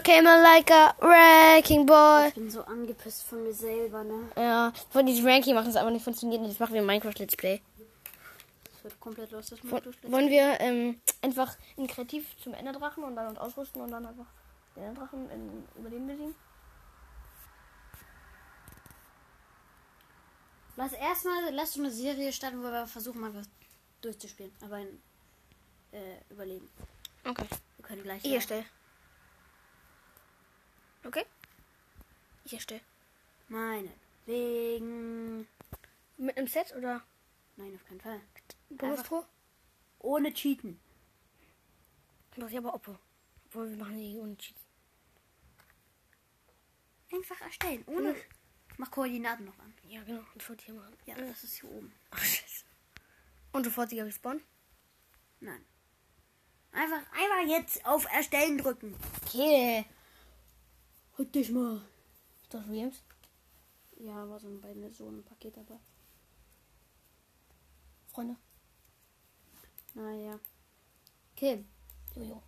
Snoop came like a wrecking boy. Ich bin so angepisst von mir selber, ne? Ja, von diesem Ranking machen das aber nicht funktioniert. Das machen wir Minecraft Let's Play. Das wird komplett los, das Woll- Modus. Wollen wir ähm, einfach in kreativ zum Enderdrachen und dann uns ausrüsten und dann einfach den Enderdrachen in Überleben besiegen? Lass erstmal, lass so eine Serie starten, wo wir versuchen, mal was durchzuspielen. Aber in äh, Überleben. Okay. Wir können gleich. Ich ja- erstelle. Okay. Ich erstelle. Meinetwegen. Mit einem Set oder Nein, auf keinen Fall. Bonus-Pro? Ohne Cheaten. Mach ich aber Oppo. Obwohl wir machen die ohne Cheats. Einfach erstellen. Ohne. Mach Koordinaten noch an. Ja, genau. Und sofort hier machen. Ja, das ist hier oben. Ach, scheiße. Und sofortiger Respawn? Nein. Einfach, einfach jetzt auf Erstellen drücken. Okay. Halt dich mal. Ist das Williams? Ja, war so ein bei mir so ein Paket dabei. Freunde. Naja. Okay. Jojo.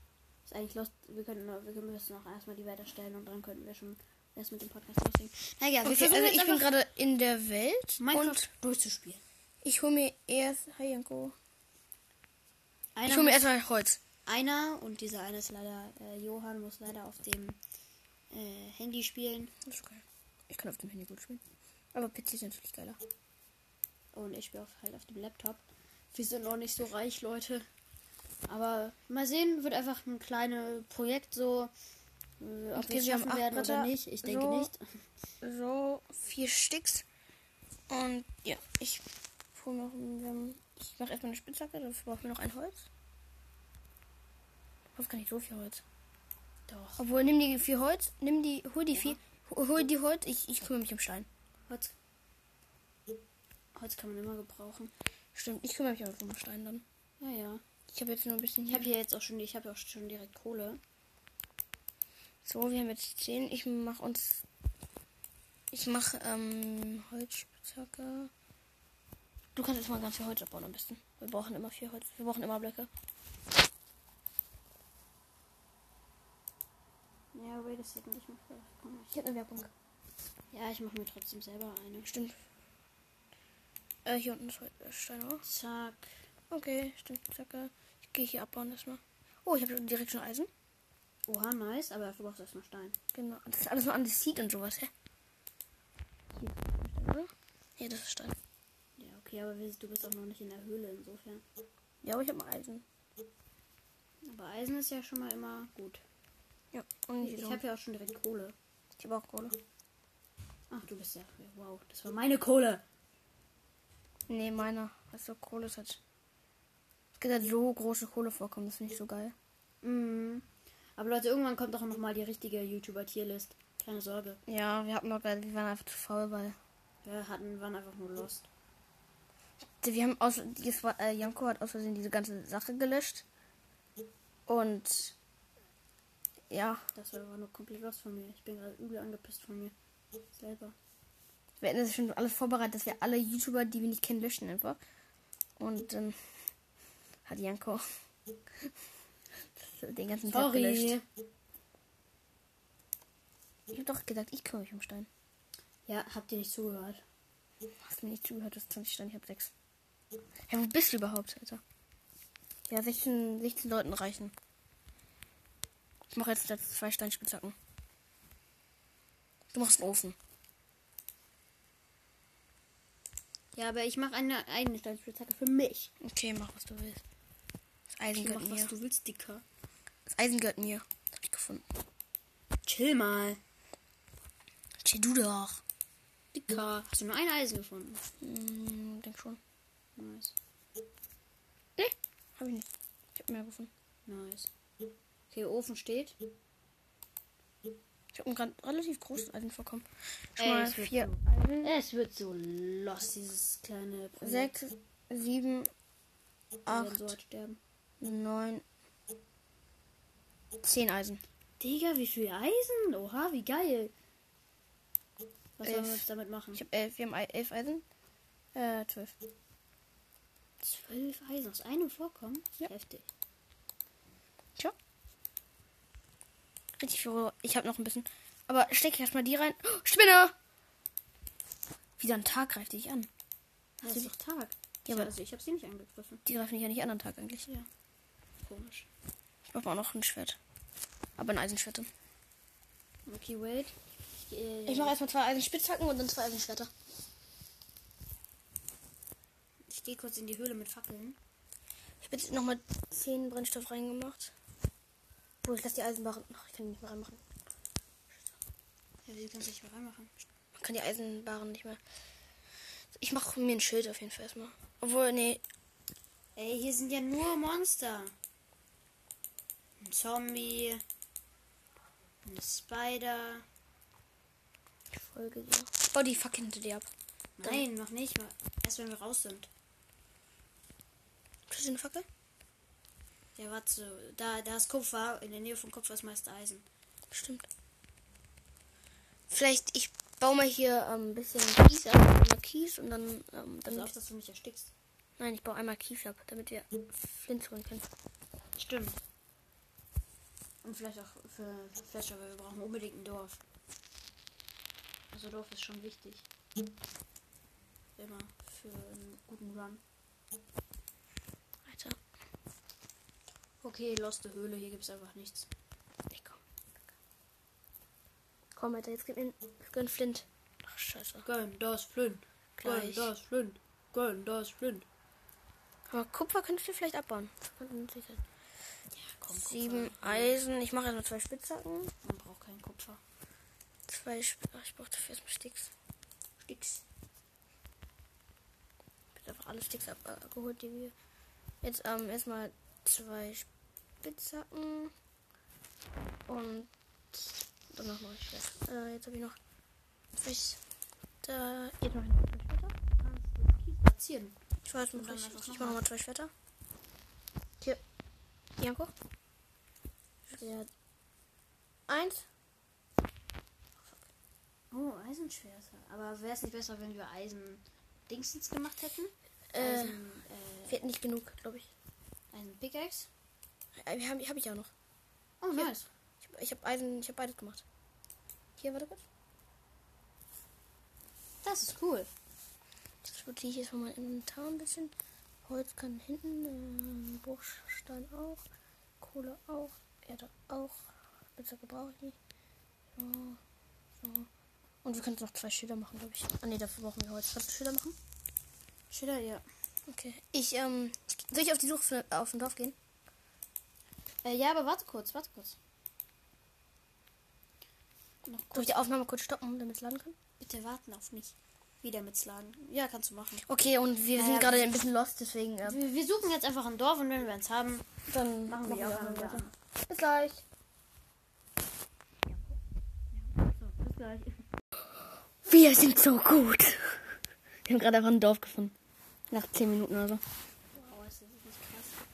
Ist eigentlich los. Wir können, wir müssen auch erstmal die Welt erstellen und dann könnten wir schon erst mit dem Podcast loslegen. Naja, Okay, also ich bin gerade in der Welt Minecraft und durchzuspielen. ich hole mir erst. Hi Janko. Einer, Ich hole mir erstmal Holz. einer und dieser eine ist leider, äh, Johann muss leider auf dem äh, Handy spielen Das ist geil. Ich kann auf dem Handy gut spielen. Aber PC ist natürlich geiler. und ich spiele halt auf dem Laptop. Wir sind noch nicht so reich, Leute. Aber mal sehen, wird einfach ein kleines Projekt so. Äh, ob Okay, wir schaffen werden oder Bretter. nicht. Ich denke So. nicht. So, vier Sticks. Und ja, ich hole noch. ähm, Ich mache erstmal eine Spitzhacke, dafür brauchen wir noch ein Holz. Ich brauche gar nicht so viel Holz. Doch. Obwohl, nimm die vier Holz, nimm die, hol die vier, hol die Holz, ich, ich kümmere mich um Stein. Holz. Holz kann man immer gebrauchen. Stimmt, ich kümmere mich einfach um Stein dann. Ja, ja. Ich habe jetzt nur ein bisschen Ich habe hier jetzt auch schon, ich habe auch schon direkt Kohle. So, wir haben jetzt 10. Ich mach uns. Ich mach ähm, Holzspitzhacke. Du kannst erstmal ganz viel Holz abbauen am besten. Wir brauchen immer viel Holz. Wir brauchen immer Blöcke. Ja, wait a second, ich mach das. Komm, Ich habe eine Werbung. Ja, ich mache mir trotzdem selber eine. Stimmt. Äh, hier unten ist äh, Stein auch. Zack. Okay, stimmt. Zacke. Ich gehe hier abbauen erstmal. Oh, ich habe direkt schon Eisen. Oha, nice, aber dafür brauchst du erstmal Stein. Genau. Das ist alles nur Andesit und sowas, hä? Hier. Stein? Ja, das ist Stein. Ja, okay, aber du bist auch noch nicht in der Höhle, insofern. Ja, aber ich habe mal Eisen. Aber Eisen ist ja schon mal immer gut. Ja, und Ich ich habe ja auch schon direkt Kohle. ich hab auch Kohle. Ach, du bist ja. Wow, das war meine Kohle. Nee, meiner. Also Kohle ist halt. Es gibt halt so große Kohlevorkommen, das finde ich so geil. Mhm. Aber Leute, irgendwann kommt auch noch mal die richtige YouTuber-Tierlist. Keine Sorge. Ja, wir hatten noch wir waren einfach zu faul, weil. Wir hatten, waren einfach nur lost. Wir haben aus. Das war, äh, Janko hat aus Versehen diese ganze Sache gelöscht. Und. Ja, Das war aber nur komplett lost von mir. Ich bin gerade übel angepisst von mir. Selber. wir hätten das schon alles vorbereitet, dass wir alle YouTuber, die wir nicht kennen, löschen einfach. Und dann hat Janko den ganzen Tag gelöscht. Sorry. Ich hab doch gesagt, ich kümmere mich um Stein. Ja, habt ihr nicht zugehört? Hast mir nicht zugehört, du hast 20 Steine, ich hab 6. Ja, wo bist du überhaupt, Alter? Ja, 16, 16 Leuten reichen. Ich mache jetzt zwei Steinspitzhacken. Du machst einen Ofen. Ja, aber ich mache eine eigene Steinspitzhacke für mich. Okay, mach was du willst. Das Eisen Okay, gehört mach, mir. was du willst, Dicker. Das Eisen gehört mir. Das hab ich gefunden. Chill mal. Chill du doch. Dicker. Hast du nur ein Eisen gefunden? Hm, denk schon. Nice. Nee, hab ich nicht. Ich hab mehr gefunden. Nice. Okay, Ofen steht. Ich hab ein grad relativ großes Eisen vorkommen. Schon Ey, mal es wird vier so- Eisen. Es wird so lost, dieses kleine Projekt. Sechs, sieben, acht, so neun, zehn Eisen. Digga, wie viel Eisen? Oha, wie geil. Was sollen wir jetzt damit machen? Ich habe elf, wir haben elf Eisen. Äh, zwölf. Zwölf Eisen aus einem Vorkommen? Ja. Heftig. Richtig viel. Ich habe noch ein bisschen. Aber steck erstmal die rein. Oh, Spinne! Wieder ein Tag greift die dich an. Das ist doch Tag. Ja, aber- also ich habe sie nicht angegriffen. Die greifen dich ja nicht an am Tag eigentlich. Ja. Komisch. Ich brauche auch noch ein Schwert. Aber ein Eisenschwert. Okay, wait. Ich, gehe- Ich mache erstmal zwei Eisenspitzhacken und dann zwei Eisenschwerter. ich gehe kurz in die Höhle mit Fackeln. Ich habe jetzt nochmal 10 Brennstoff reingemacht. Wo ich lasse die Eisenbarren. Ach, ich kann die nicht mehr reinmachen. Ja, wie kannst du nicht mehr reinmachen? Man kann die Eisenbarren nicht mehr. Ich mache mir ein Schild auf jeden Fall erstmal. Obwohl, nee. Ey, hier sind ja nur Monster. Ein Zombie. Ein Spider. Ich folge dir. Oh, die Fackel hinter dir ab. Nein, noch nicht. mal. Erst wenn wir raus sind. Kriegst du eine Fackel? Ja, warte. so. Da, da ist Kupfer. In der Nähe von Kupfer ist meist Eisen. Stimmt. Vielleicht, ich baue mal hier ähm, ein bisschen Kies ab. Einmal Kies und dann. Ähm, Pass dann auf, dass du nicht erstickst. nein, ich baue einmal Kies ab, damit wir Flint holen können. Stimmt. Und vielleicht auch für Fletcher, weil wir brauchen unbedingt ein Dorf. Also Dorf ist schon wichtig. Immer für einen guten Run. Alter, Okay, loste Höhle, hier gibt es einfach nichts. ich komm. Komm, Alter, jetzt gib mir einen Flint. Ach, scheiße. Gönn das Flint. Gönn Gleich. das Flint. Gönn das Flint. Aber Kupfer könntest du vielleicht abbauen. Ja, komm, Sieben Kupfer. Eisen. Ich mache erstmal zwei Spitzhacken. Man braucht keinen Kupfer. Zwei Sp Ach, ich brauche dafür erstmal Sticks. Sticks. Ich habe einfach alle Sticks abgeholt, die wir. Jetzt ähm, erstmal zwei Spitzhacken. Und dann noch ein Schwert. Äh, jetzt habe ich noch. Sch- Da. Jetzt noch zwei Schwerter. Platzieren. Ich weiß Und noch dann nicht. einfach Ich noch mache mal zwei Schwerter. Hier. Janko. Schwert. Eins. Oh, Eisenschwerter. Aber wäre es nicht besser, wenn wir Eisen-Dingsens gemacht hätten? Äh, Eisen, äh, wird nicht genug, glaube ich. Eisen Äh, wir haben, hab ich auch noch. Oh, Hier. nice. Ich habe hab Eisen, ich habe beides gemacht. Hier, warte kurz. Das ist cool. Jetzt sortiere ich jetzt mal mein Inventar ein bisschen. Holz kann hinten, ähm, Bruchstein auch, Kohle auch, Erde auch. Spitzhacke brauche ich nicht. So, so. Und wir können noch zwei Schilder machen, glaube ich. Ah ne, dafür brauchen wir Holz. Kannst du Schilder machen? Schiller, ja. Okay. Ich, ähm, soll ich auf die Suche für, auf dem Dorf gehen? Äh, ja, aber warte kurz, warte kurz. Noch Soll ich kurz. die Aufnahme kurz stoppen, damit es laden kann? Bitte warten auf mich. Wieder mit Laden. Ja, kannst du machen. Okay, und wir Ja, sind gerade ein bisschen lost, deswegen, äh, Wir, wir suchen jetzt einfach ein Dorf und wenn wir eins haben, dann machen wir die Aufnahme wieder an. Bis gleich. So, bis gleich. Wir sind so gut. Wir haben gerade einfach ein Dorf gefunden. Nach 10 Minuten oder so. Wow, ist das nicht krass.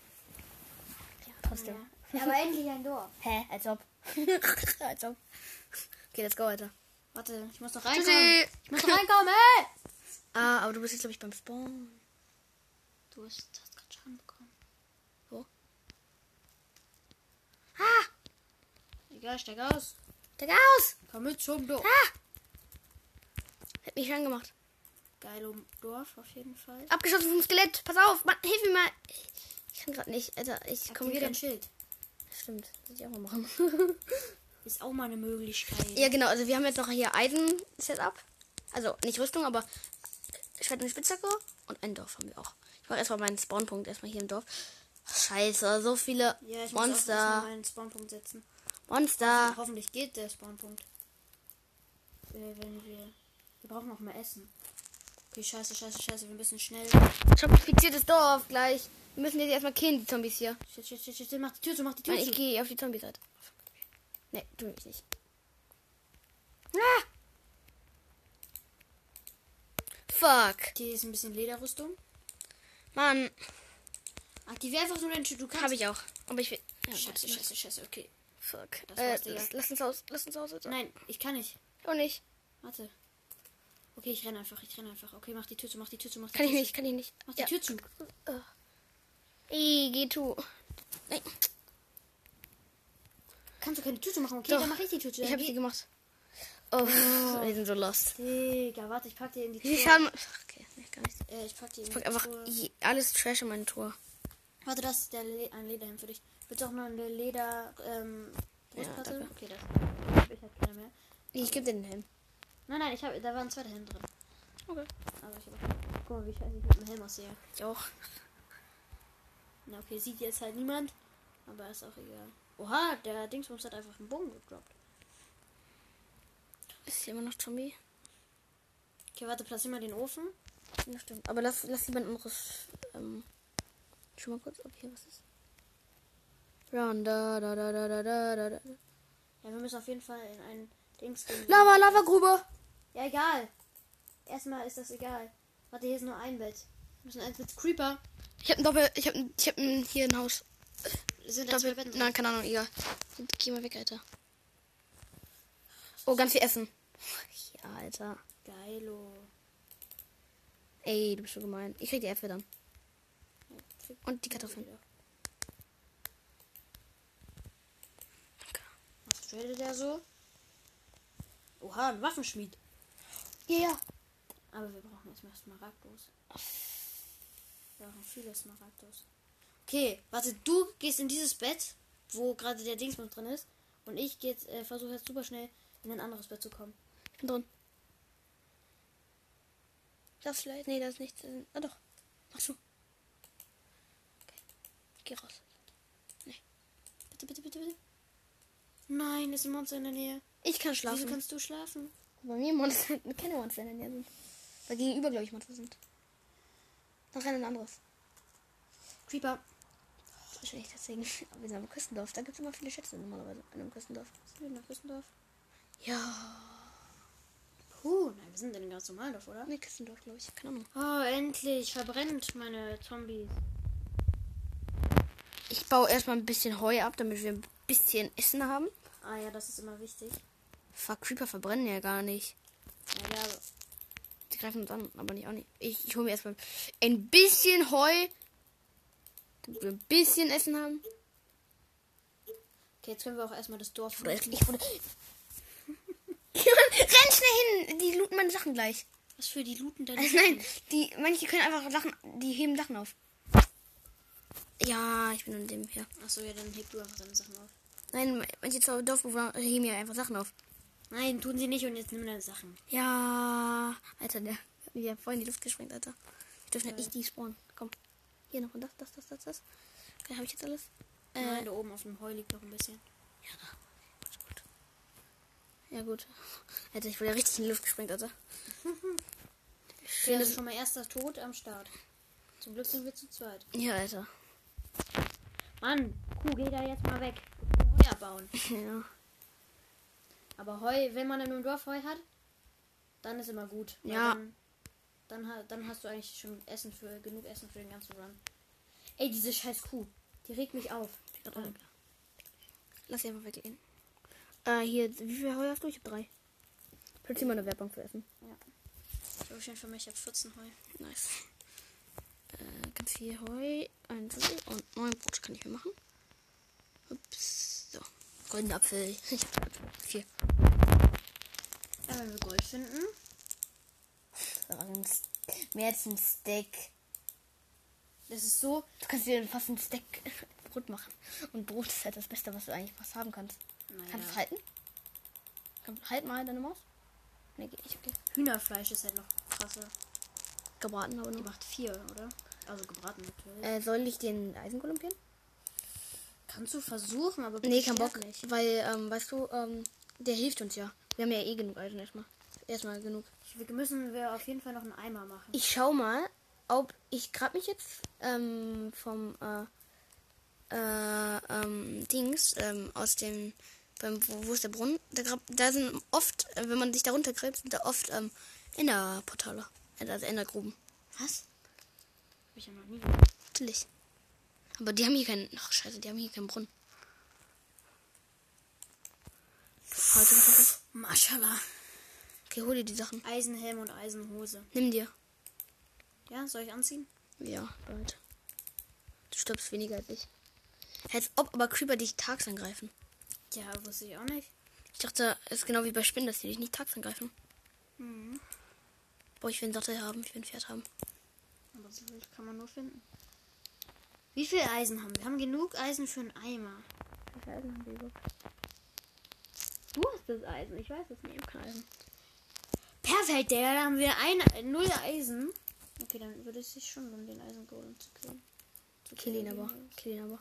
Ja, trotzdem. Ja. Aber endlich ein Dorf. Hä? Als ob. Als ob. Okay, let's go, Alter. Warte, ich muss doch reinkommen. Tschüssi. Ich muss doch reinkommen, ey! Ah, aber du bist jetzt, glaube ich, beim Spawn. Du hast, hast gerade Schaden bekommen. Wo? Ah! Egal, steig aus. Steig aus! Komm mit zum Dorf. Hätte mich angemacht. Geil um Dorf auf jeden Fall. Abgeschossen vom Skelett. Pass auf, Mann, hilf mir mal. Ich kann gerade nicht, Alter. Ich komme Aktivier wieder. dein Schild. Stimmt, das ich auch mal machen. Ist auch mal eine Möglichkeit. ja, genau. Also, wir haben jetzt noch hier Eisen-Setup. Also, nicht Rüstung, aber Schwert und Spitzhacke. Und ein Dorf haben wir auch. Ich mache erstmal meinen Spawnpunkt erstmal hier im Dorf. Scheiße, so viele Ja, ich muss auch Monster. einen Spawnpunkt setzen. Monster. Hoffentlich geht der Spawnpunkt. Äh, wenn wir. Wir brauchen noch mehr Essen. Okay, scheiße, scheiße, scheiße. Wir müssen schnell. Zomifiziertes Dorf gleich. Wir müssen jetzt erstmal killen, die Zombies hier. Shit, shit, shit, shit. Mach die Tür zu, mach die Tür Nein, zu. ich gehe auf die Zombie-Seite. Nee, tu ich nicht. Ah! Fuck. Hier ist ein bisschen Lederrüstung. Mann, Aktivier einfach nur dein Schild. Du kannst. habe ich auch. Aber ich will. Ja, Scheiße, scheiße, scheiße. Okay. Fuck. Das Äh, war's, Digga. lass, lass uns aus. Lass uns aus. Nein, ich kann nicht. Oh nicht. Warte. Okay, ich renne einfach. Ich renne einfach. Okay, mach die Tür zu, mach die Tür zu, mach die Kann ich Tür nicht, kann ich nicht. Zu. Mach die Ja. Tür zu. Ey, geh tu. Nein. Kannst du keine Tüte machen? Okay, Doch. dann mach ich die Tüte. Ich habe sie gemacht. Oh, wir sind so lost. Digga, warte, ich pack dir in die Tür. schaden. Ach, Okay, nee, gar nichts. Äh, ich pack dir in Ich die pack einfach Truhe. je- alles Trash in mein Tor. Warte, das ist der Le ein Lederhemd für dich. Willst du auch noch eine Leder ähm, Brustplatte? danke. okay, das. Ich hab keine mehr. Ich gebe dir den Helm. Nein, nein, ich hab, da war ein zweiter Helm drin. Okay. Aber ich hab Guck mal, wie scheiße ich mit dem Helm aussehe. Ich auch. Na, okay, sieht jetzt halt niemand. Aber ist auch egal. Oha, der Dingsbums hat einfach einen Bogen gedroppt. Ist hier immer noch Zombie? Okay, warte, platziere mal den Ofen. Ja, stimmt. Aber lass, lass jemand anderes. Ähm, schon mal kurz. Okay, was ist? Run, da, da, da, da, da, da, da. Ja, wir müssen auf jeden Fall in einen Dings gehen. Lava, Lava, Grube! Ja, egal. Erstmal ist das egal. Warte, hier ist nur ein Bett. Wir müssen eins mit Creeper. Ich hab ein Doppel. Ich hab, ein- ich hab ein, hier ein Haus. Sind Doppel. Drin? Nein, keine Ahnung, egal. Geh mal weg, Alter. Oh, ganz viel Essen. Ja, Alter. Geilo. Ey, du bist so gemein. Ich krieg die Äpfel dann. Und die Kartoffeln. Was tradet der so? Oha, ein Waffenschmied. Ja, ja. Aber wir brauchen erstmal Smaragdos. Brauchen viele Smaragdos. Okay, warte, du gehst in dieses Bett, wo gerade der Dingsbums drin ist. Und ich geh jetzt, äh, versuche jetzt super schnell in ein anderes Bett zu kommen. Ich bin drin. Das vielleicht? Nee, das ist nichts. Ah, doch. Mach schon. Okay. Geh raus. Bitte, bitte, bitte, bitte. Nein, ist ein Monster in der Nähe. Ich kann schlafen. Wieso kannst du schlafen? Bei mir Monster, keine Monster in der Nähe sind. Weil gegenüber, glaube ich, Monster sind. Renn ein anderes. Creeper. Wahrscheinlich deswegen. Aber wir sind am Küstendorf. Da gibt es immer viele Schätze normalerweise. In einem Küstendorf. Sind wir in Küstendorf? Ja. Puh, nein, wir sind in ganz normalen Dorf, oder? Nee, Küstendorf, glaube ich. Keine Ahnung. Oh, endlich verbrennt meine Zombies. Ich baue erstmal ein bisschen Heu ab, damit wir ein bisschen Essen haben. Ah ja, das ist immer wichtig. Fuck, Creeper verbrennen ja gar nicht. Ja, Die greifen uns an, aber nicht auch nicht. Ich, ich hole mir erstmal ein bisschen Heu, damit wir ein bisschen Essen haben. Okay, jetzt können wir auch erstmal das Dorf. Ich wurde. Renn schnell hin! Die looten meine Sachen gleich. Was für die looten deine Also nein, die, manche können einfach Sachen, die heben Sachen auf. Ja, ich bin in dem hier. Achso, ja, dann heb du einfach deine Sachen auf. Nein, manche Dorfbewohner heben ja einfach Sachen auf. Nein, tun sie nicht und jetzt nimm deine Sachen. Ja, Alter, der hat mir ja voll in die Luft gesprengt, Alter. Ich dürfte nicht die spawnen. Komm. Hier noch und das, das, das, das, das. Okay, habe ich jetzt alles? Äh, Nein, da oben auf dem Heu liegt noch ein bisschen. ja, da. Gut, gut. Ja, gut. Alter, ich wurde ja richtig in die Luft gesprengt, Alter. Okay, das ist schon mal erster Tod am Start. Zum Glück sind wir zu zweit. Ja, Alter. Mann, Kuh, geh da jetzt mal weg. Heu abbauen. Ja. Aber Heu, wenn man in einem Dorf Heu hat, dann ist immer gut. Ja. Dann, dann, dann hast du eigentlich schon Essen für genug Essen für den ganzen Run. Ey, diese scheiß Kuh, die regt mich auf. Äh, Lass sie einfach weggehen. Äh, hier, wie viel Heu hast du? Ich hab drei. Plötzlich mal eine Werbung für Essen. Ich habe schon für mich, ich habe 14 Heu. Nice. Äh, ganz viel Heu, ein und neun Brote kann ich mir machen. Ups, so. Goldenen Apfel. Ich hab. Vier. Ja, wenn wir Gold finden. Mehr als ein Steak. Das ist so. Du kannst dir fast ein Steak Brot machen. Und Brot ist halt das Beste, was du eigentlich fast haben kannst. Kannst du es Naja, halten? Kann, halt mal deine Maus. Nee, geht nicht, okay. Hühnerfleisch ist halt noch krasser. Gebraten aber Die nur. macht vier, oder? Also gebraten natürlich. Äh, soll ich den Eisenkolumn gehen? Kannst du versuchen, aber Nee, kein Bock. nicht. Weil, ähm, weißt du, ähm, der hilft uns ja. Wir haben ja eh genug Eisen erstmal. Erstmal genug. Wir müssen wir auf jeden Fall noch einen Eimer machen. Ich schau mal, ob ich grab mich jetzt ähm, vom äh, äh, ähm, Dings ähm, aus dem beim wo, wo ist der Brunnen? Da, grab, da sind oft, äh, wenn man sich da runtergräbt, sind da oft ähm, Enderportale, also Endergruben. Was? Hab ich ja noch nie Natürlich. Aber die haben hier keinen. Ach scheiße, die haben hier keinen Brunnen. Heute noch was. Maschallah. Okay, hol dir die Sachen. Eisenhelm und Eisenhose. Nimm dir. Ja, soll ich anziehen? Ja, bald. Du stirbst weniger als ich. Als ob aber Creeper dich tags angreifen. Ja, wusste ich auch nicht. Ich dachte, es ist genau wie bei Spinnen, dass die dich nicht tags angreifen. Mhm. Boah, ich will einen Sattel haben, ich will ein Pferd haben. Aber so kann man nur finden. Wie viel Eisen haben wir? Wir haben genug Eisen für einen Eimer. Wie viel Eisen haben wir überhaupt? Du hast das Eisen, ich weiß es nicht. Ich Eisen. Perfekt, Digga. Da haben wir ein, null Eisen. Okay, dann würde es sich schon lohnen, den Eisengolem zu killen. Zu Kill ihn aber. Kill ihn aber.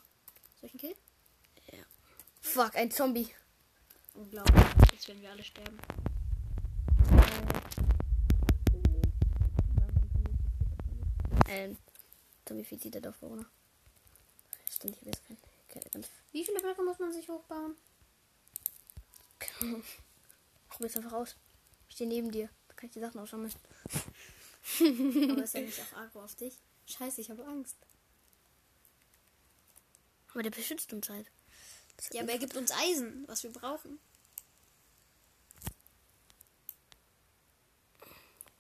Soll ich ihn killen? Fuck, ein Zombie. Unglaublich. Jetzt werden wir alle sterben. Ähm, Zombifiziert der Dorfbewohner. Stimmt, ich weiß kein. kein ganz. Wie viele Blöcke muss man sich hochbauen? keine jetzt einfach raus. Ich stehe neben dir. Da kann ich die Sachen aussammeln. Aber ist er nicht auch Agro auf dich? Scheiße, ich habe Angst. Aber der beschützt uns halt. Das Ja, aber er gibt uns Eisen, was wir brauchen.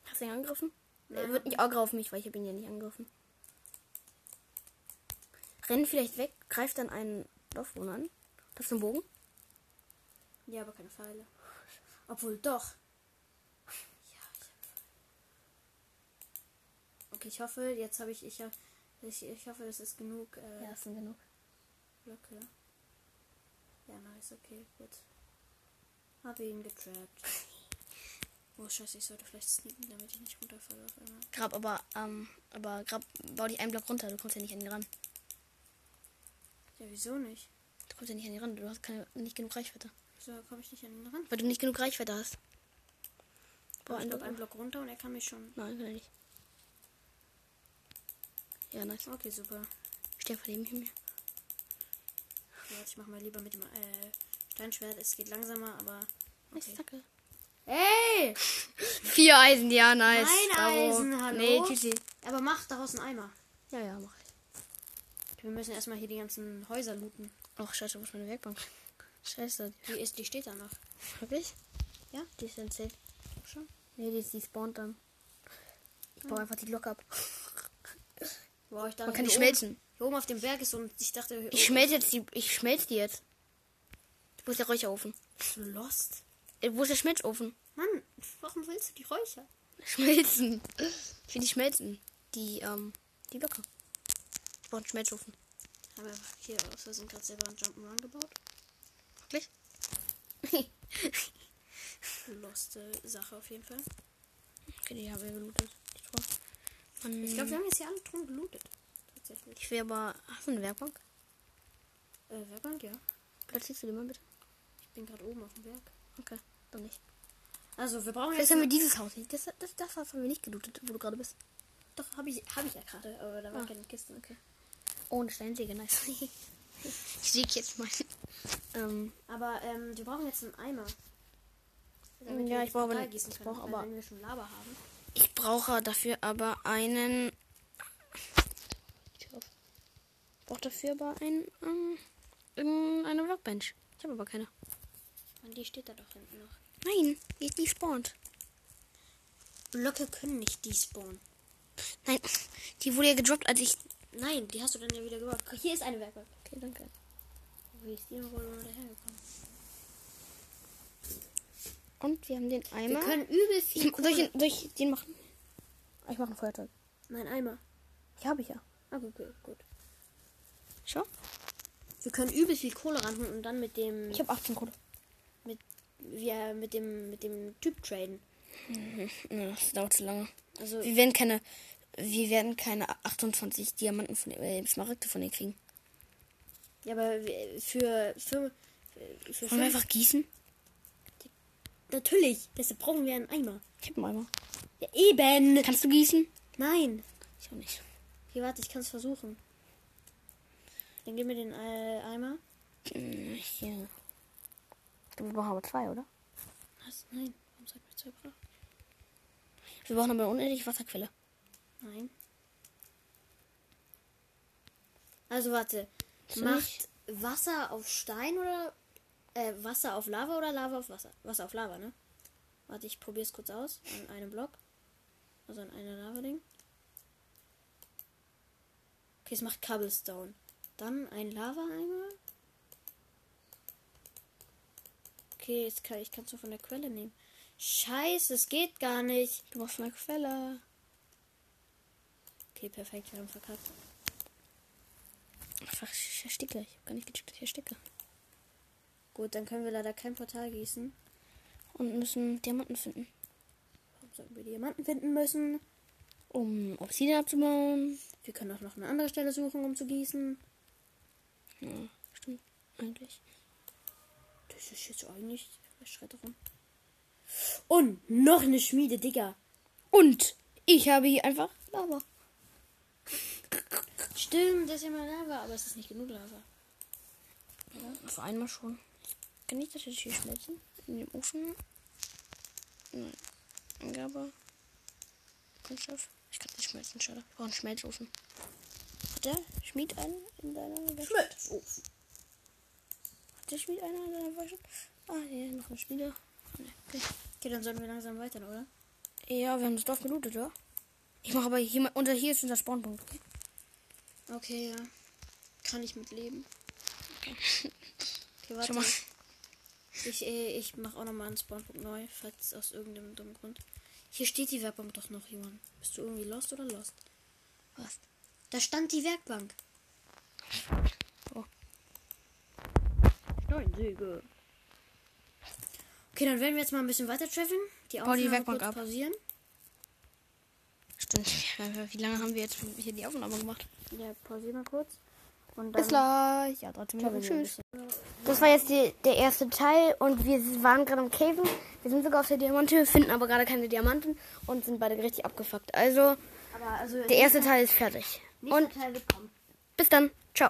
Hast du ihn angegriffen? Er wird nicht Auge auf mich, weil ich habe ihn ja nicht angegriffen. Renn vielleicht weg, greift dann einen Dorfbewohner an. Das ist ein Bogen. Ja, aber keine Pfeile. Obwohl doch. Ja, ich hab Okay, ich hoffe, jetzt habe ich, ich, hab, ich, ich hoffe, es ist genug äh, Ja, das sind genug. Blöcke. Ja, nice, okay, gut. Habe ihn getrappt. Oh, scheiße, ich sollte vielleicht sneaken, damit ich nicht runterfalle auf einmal. Grab aber, ähm, aber grab, bau dich einen Block runter, du kommst ja nicht an ihn ran. Ja, wieso nicht? Du kommst ja nicht an ihn ran, du hast keine, nicht genug Reichweite. Wieso komme ich nicht an ihn ran? Weil du nicht genug Reichweite hast. Einen glaube, Block. einen Block runter und er kann mich schon. Nein, kann er nicht. Ja, nice. Okay, super. Einfach neben mir. Ja, ich mache mal lieber mit dem äh, Steinschwert. Es geht langsamer, aber. Okay. danke. Hey! Vier Eisen, ja, nice. Bravo. Eisen, hallo? Nee, tschüssi. Aber mach daraus einen Eimer. Ja, ja, mach. Wir müssen erstmal hier die ganzen Häuser looten. Ach, scheiße, wo ist meine Werkbank? Scheiße. Die, ist, die steht da noch. Wirklich? Ja. Die ist dann safe. Schon? Nee, die, ist, die spawnt dann. Ich baue einfach die Glocke ab. Boah, ich dachte, Man kann die schmelzen. Oben, hier oben auf dem Berg ist so ein. Ich dachte. Ich schmelze jetzt die. Ich schmelze die jetzt. Wo ist der Räucherofen? Bist du lost? Äh, Wo ist der Schmelzofen? Mann, warum willst du die Räucher? Schmelzen. Ich will die schmelzen. Die, ähm, die Glocke. Ich brauche einen Schmelzofen. Haben wir hier aus Versehen gerade selber einen Jump'n'Run gebaut? Wirklich? Loste Sache auf jeden Fall. okay, die haben wir gelootet. Ich glaube, wir haben jetzt hier alle Truhen gelootet. Tatsächlich. ich will aber. Hast du eine Werkbank? Äh, Werkbank, ja. Platzierst du die mal bitte? Ich bin gerade oben auf dem Berg. Okay, dann nicht. Also, wir brauchen Vielleicht jetzt. haben wir dieses Haus nicht. Das, das, das Haus haben wir nicht gelootet, wo du gerade bist. Doch, habe ich, hab ich ja gerade, aber da war Ah. keine Kiste. Okay. Oh, eine Steinsäge, nice. ich säge jetzt mal. Ähm, Aber ähm, wir brauchen jetzt einen Eimer. Damit Ja, ich brauche aber- ich können, brauche aber- wir schon Lava haben. ich brauche dafür aber einen. Ich brauche dafür aber einen. Ähm, irgendeine Workbench. Ich habe aber keine. Mann, die steht da doch hinten noch. Nein, die, die spawnt. Blöcke können nicht despawnen. Nein, die wurde ja gedroppt, als ich. Nein, die hast du dann ja wieder gebaut. Hier ist eine Werkbank. Okay, danke. Wie ist die noch wohl dahergekommen? Und wir haben den Wir Eimer. können übel viel soll, Kohle... ich, soll ich den machen? Ich mache ein Feuerzeug. Nein, Eimer. Ich habe ich ja. Okay, okay, gut. Schau. Wir können übel viel Kohle ranholen und dann mit dem... Ich habe 18 Kohle. mit, wir mit dem mit dem Typ traden. Ja, das dauert zu lange. Also Wir werden keine. Wir werden keine 28 Diamanten von äh, Smaragde von denen kriegen. ja, aber für für für, Wollen wir einfach gießen? natürlich. Deshalb brauchen wir einen Eimer. Ich habe einen Eimer. Ja eben. Kannst du gießen? Nein. Ich auch nicht. Okay, warte, ich kann es versuchen. Dann gib mir den äh, Eimer. Hm, Hier. Wir brauchen aber zwei, oder? Was? Nein. Warum sagt mir zwei braucht? Wir brauchen aber eine unendliche Wasserquelle. Nein. Also warte. Du Macht Wasser auf Stein oder äh, Wasser auf Lava oder Lava auf Wasser? Wasser auf Lava, ne? Warte, ich probiere es kurz aus. An einem Block. Also an einer Lava-Ding. Okay, es macht Cobblestone. Dann ein Lava-Eimer. Okay, jetzt kann, ich kann es nur von der Quelle nehmen. Scheiße, es geht gar nicht. Du brauchst eine Quelle. Okay, perfekt, wir haben verkackt. Einfach, ich ersticke. Ich hab gar nicht gecheckt, ich ersticke. Gut, dann können wir leider kein Portal gießen. Und müssen Diamanten finden. Warum sollten wir Diamanten finden müssen? Um Obsidian abzubauen. Wir können auch noch eine andere Stelle suchen, um zu gießen. Ja, stimmt. Eigentlich. Das ist jetzt eigentlich Schritt davon. Und noch eine Schmiede, Digga. Und ich habe hier einfach Lava. Stimmt, das ist ja mal Lava, aber es ist nicht genug Lava. Ja, für einmal schon. Kann ich das jetzt hier schmelzen? In dem Ofen? Nein. Angabe. Kunststoff. Ich kann nicht schmelzen, schade. Ich brauche einen Schmelzofen. Hat der Schmied einen in deiner Schmelzofen. Hat der Schmied einen in deiner Wäsche? Ah, hier noch eine Schmiede. Okay. Okay, dann sollten wir langsam weiter, oder? Ja, wir haben das Dorf gelootet, oder? Ich mache aber hier, mal- unter hier ist unser Spawnpunkt. Okay? Okay, ja. Kann ich mit leben. Okay. Okay, warte. Mal. Ich, äh, ich mache auch nochmal einen Spawnpunkt neu, falls aus irgendeinem dummen Grund. Hier steht die Werkbank doch noch, Johann. Bist du irgendwie lost oder lost? Was? Da stand die Werkbank. Oh. Steinsäge. Okay, dann werden wir jetzt mal ein bisschen weiter traveln. Die Bau die Aufnahme Werkbank kurz ab. pausieren. Stimmt. Wie lange haben wir jetzt hier die Aufnahme gemacht? Ja, pausieren mal kurz. Und dann Bis gleich. Ja, 13 traveln Minuten. Tschüss. Das war jetzt die, der erste Teil und wir waren gerade am Caven. Wir sind sogar auf der Diamante, finden aber gerade keine Diamanten und sind beide richtig abgefuckt. Also, Aber also der erste Teil ist fertig. Und Teil bis dann. Ciao.